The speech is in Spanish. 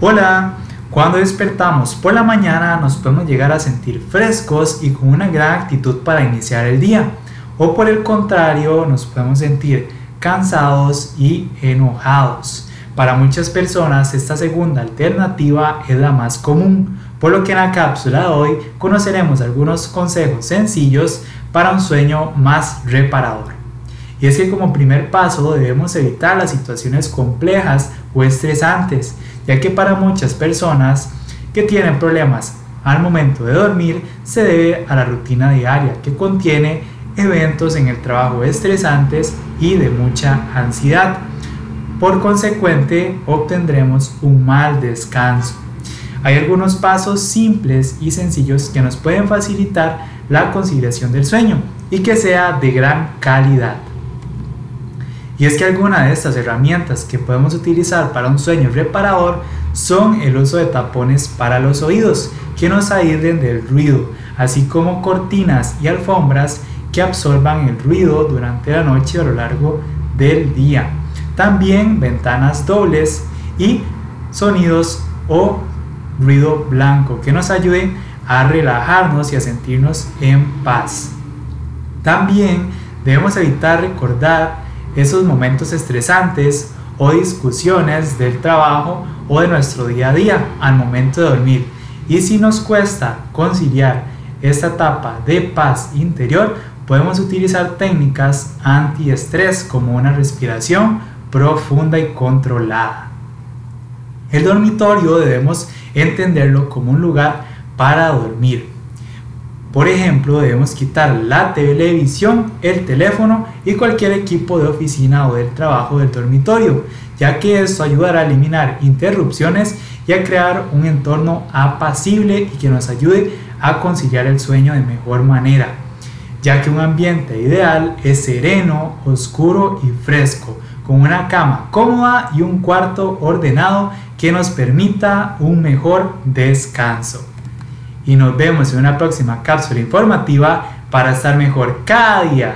Hola, cuando despertamos por la mañana nos podemos llegar a sentir frescos y con una gran actitud para iniciar el día. O por el contrario, nos podemos sentir cansados y enojados. Para muchas personas esta segunda alternativa es la más común, por lo que en la cápsula de hoy conoceremos algunos consejos sencillos para un sueño más reparador. Y es que como primer paso debemos evitar las situaciones complejas o estresantes, ya que para muchas personas que tienen problemas al momento de dormir se debe a la rutina diaria que contiene eventos en el trabajo estresantes y de mucha ansiedad. Por consecuente, obtendremos un mal descanso. Hay algunos pasos simples y sencillos que nos pueden facilitar la conciliación del sueño y que sea de gran calidad. Y es que algunas de estas herramientas que podemos utilizar para un sueño reparador son el uso de tapones para los oídos que nos aíslen del ruido, así como cortinas y alfombras que absorban el ruido durante la noche a lo largo del día. También ventanas dobles y sonidos o ruido blanco que nos ayuden a relajarnos y a sentirnos en paz. También debemos evitar recordar esos momentos estresantes o discusiones del trabajo o de nuestro día a día al momento de dormir. Y si nos cuesta conciliar esta etapa de paz interior, podemos utilizar técnicas antiestrés como una respiración profunda y controlada. El dormitorio debemos entenderlo como un lugar para dormir por ejemplo, debemos quitar la televisión, el teléfono y cualquier equipo de oficina o del trabajo del dormitorio, ya que esto ayudará a eliminar interrupciones y a crear un entorno apacible y que nos ayude a conciliar el sueño de mejor manera, ya que un ambiente ideal es sereno, oscuro y fresco, con una cama cómoda y un cuarto ordenado que nos permita un mejor descanso y nos vemos en una próxima cápsula informativa para estar mejor cada día.